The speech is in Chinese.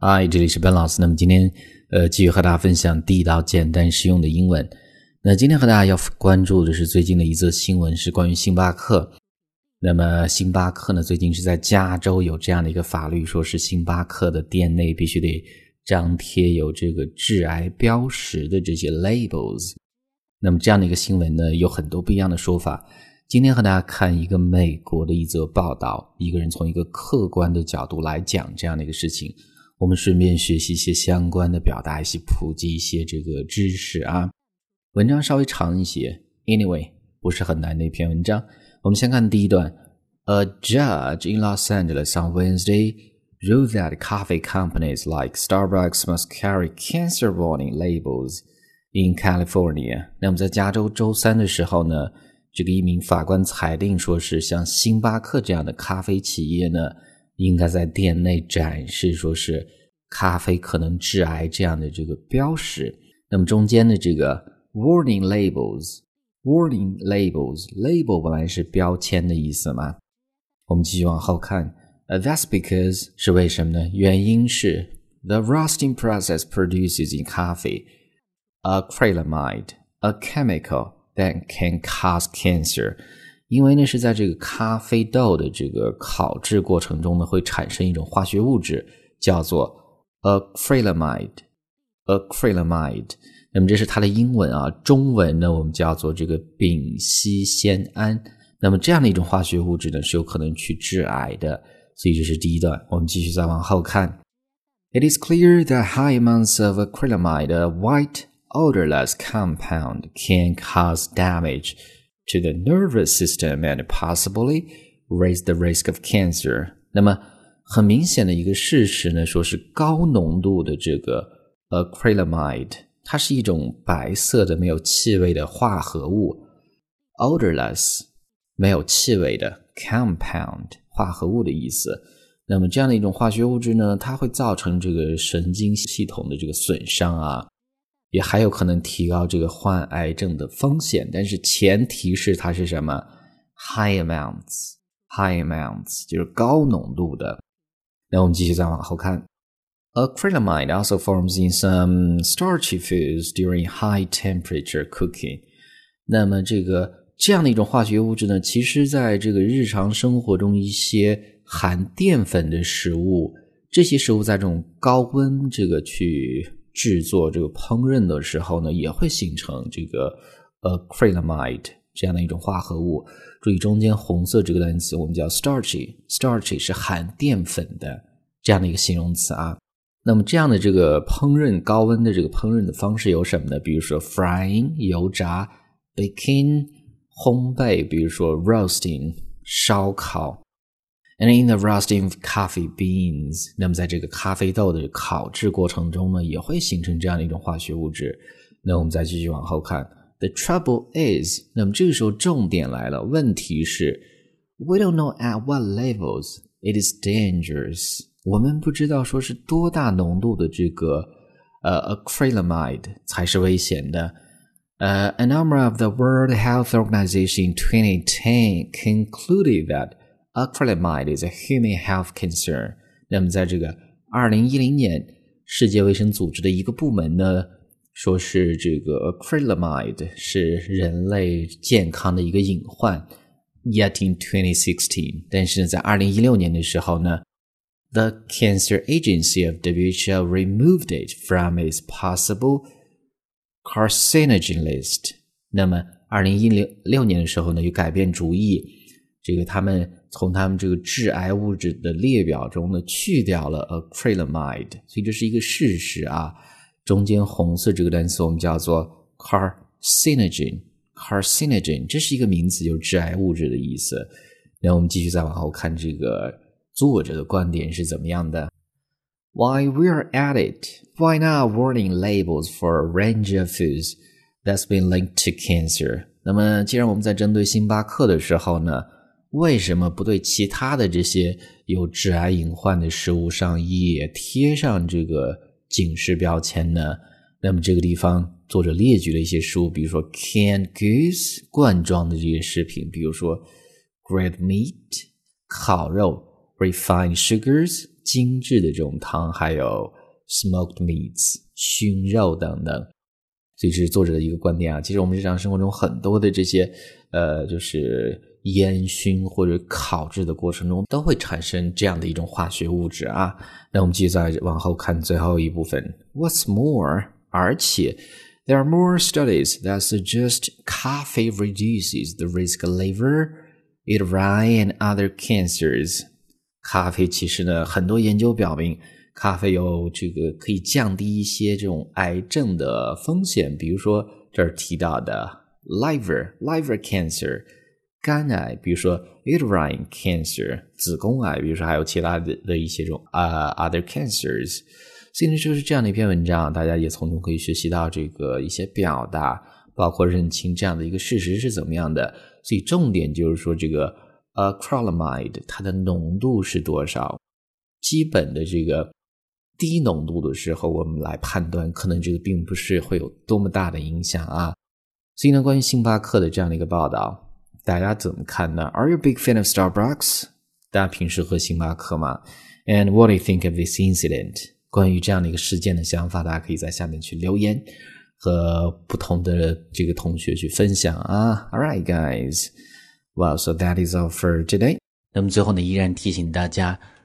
嗨，这里是 Ben 老师。那么今天，呃，继续和大家分享地道、简单、实用的英文。那今天和大家要关注的是最近的一则新闻，是关于星巴克。那么星巴克呢，最近是在加州有这样的一个法律，说是星巴克的店内必须得张贴有这个致癌标识的这些 labels。那么这样的一个新闻呢，有很多不一样的说法。今天和大家看一个美国的一则报道，一个人从一个客观的角度来讲这样的一个事情。我们顺便学习一些相关的表达，一些普及一些这个知识啊。文章稍微长一些，anyway 不是很难的一篇文章。我们先看第一段：A judge in Los Angeles on Wednesday ruled that coffee companies like Starbucks must carry cancer warning labels in California。那么在加州周三的时候呢，这个一名法官裁定说是像星巴克这样的咖啡企业呢。应该在店内展示，说是咖啡可能致癌这样的这个标识。那么中间的这个 warning labels，warning labels，label 本来是标签的意思嘛。我们继续往后看，呃，that's because 是为什么呢？原因是 the roasting process produces in coffee acrylamide，a chemical that can cause cancer。因为呢是在这个咖啡豆的这个烤制过程中呢，会产生一种化学物质，叫做 acrylamide。acrylamide，那么这是它的英文啊，中文呢我们叫做这个丙烯酰胺。那么这样的一种化学物质呢是有可能去致癌的，所以这是第一段。我们继续再往后看。It is clear that high amounts of acrylamide, a white odorless compound, can cause damage. to the nervous system and possibly raise the risk of cancer。那么 很明显的一个事实呢，说是高浓度的这个 acrylamide，它是一种白色的没有气味的化合物，odorless 没有气味的 compound 化合物的意思。那么这样的一种化学物质呢，它会造成这个神经系统的这个损伤啊。也还有可能提高这个患癌症的风险，但是前提是它是什么？high amounts，high amounts 就是高浓度的。那我们继续再往后看，acrylamide also forms in some starchy foods during high temperature cooking。那么这个这样的一种化学物质呢，其实在这个日常生活中一些含淀粉的食物，这些食物在这种高温这个去。制作这个烹饪的时候呢，也会形成这个 acrylamide 这样的一种化合物。注意中间红色这个单词，我们叫 starchy，starchy 是含淀粉的这样的一个形容词啊。那么这样的这个烹饪高温的这个烹饪的方式有什么呢？比如说 frying 油炸，baking 烘焙，比如说 roasting 烧烤。And in the roasting of coffee beans，那么在这个咖啡豆的烤制过程中呢，也会形成这样的一种化学物质。那我们再继续往后看 ，The trouble is，那么这个时候重点来了，问题是，We don't know at what levels it is dangerous。我们不知道说是多大浓度的这个呃 acrylamide 才是危险的。呃，a number of the World Health Organization in 2010 concluded that Acrylamide is a human health concern。那么，在这个二零一零年，世界卫生组织的一个部门呢， 说是这个 acrylamide 是人类健康的一个隐患。Yet in 2016，但是，在二零一六年的时候呢，The Cancer Agency of WHO removed it from its possible carcinogen list。那么，二零一零六年的时候呢，又改变主意，这个他们。从他们这个致癌物质的列表中呢，去掉了 acrylamide，所以这是一个事实啊。中间红色这个单词我们叫做 carcinogen，carcinogen 这是一个名词，就是致癌物质的意思。那我们继续再往后看，这个作者的观点是怎么样的？Why we are at it? Why not warning labels for a range of foods that's been linked to cancer？那么，既然我们在针对星巴克的时候呢？为什么不对其他的这些有致癌隐患的食物上也贴上这个警示标签呢？那么这个地方作者列举了一些食物，比如说 canned goods 罐装的这些食品，比如说 grilled meat 烤肉，refined sugars 精致的这种汤，还有 smoked meats 熏肉等等。所以这是作者的一个观点啊。其实我们日常生活中很多的这些呃，就是烟熏或者烤制的过程中，都会产生这样的一种化学物质啊。那我们继续再往后看最后一部分。What's more，而且。There are more studies that suggest coffee reduces the risk of liver, uterine, and other cancers. 咖啡其实呢，很多研究表明，咖啡有这个可以降低一些这种癌症的风险，比如说这儿提到的 liver liver cancer 肝癌，比如说 uterine cancer 子宫癌，比如说还有其他的的一些这种啊、uh, other cancers。所以呢，就是这样的一篇文章，大家也从中可以学习到这个一些表达，包括认清这样的一个事实是怎么样的。所以重点就是说，这个 acrylamide 它的浓度是多少？基本的这个低浓度的时候，我们来判断，可能这个并不是会有多么大的影响啊。所以呢，关于星巴克的这样的一个报道，大家怎么看呢？Are you a big fan of Starbucks？大家平时喝星巴克吗？And what do you think of this incident？关于这样的一个事件的想法，大家可以在下面去留言，和不同的这个同学去分享啊。All right, guys. Well, so that is all for today. 那么最后呢，依然提醒大家，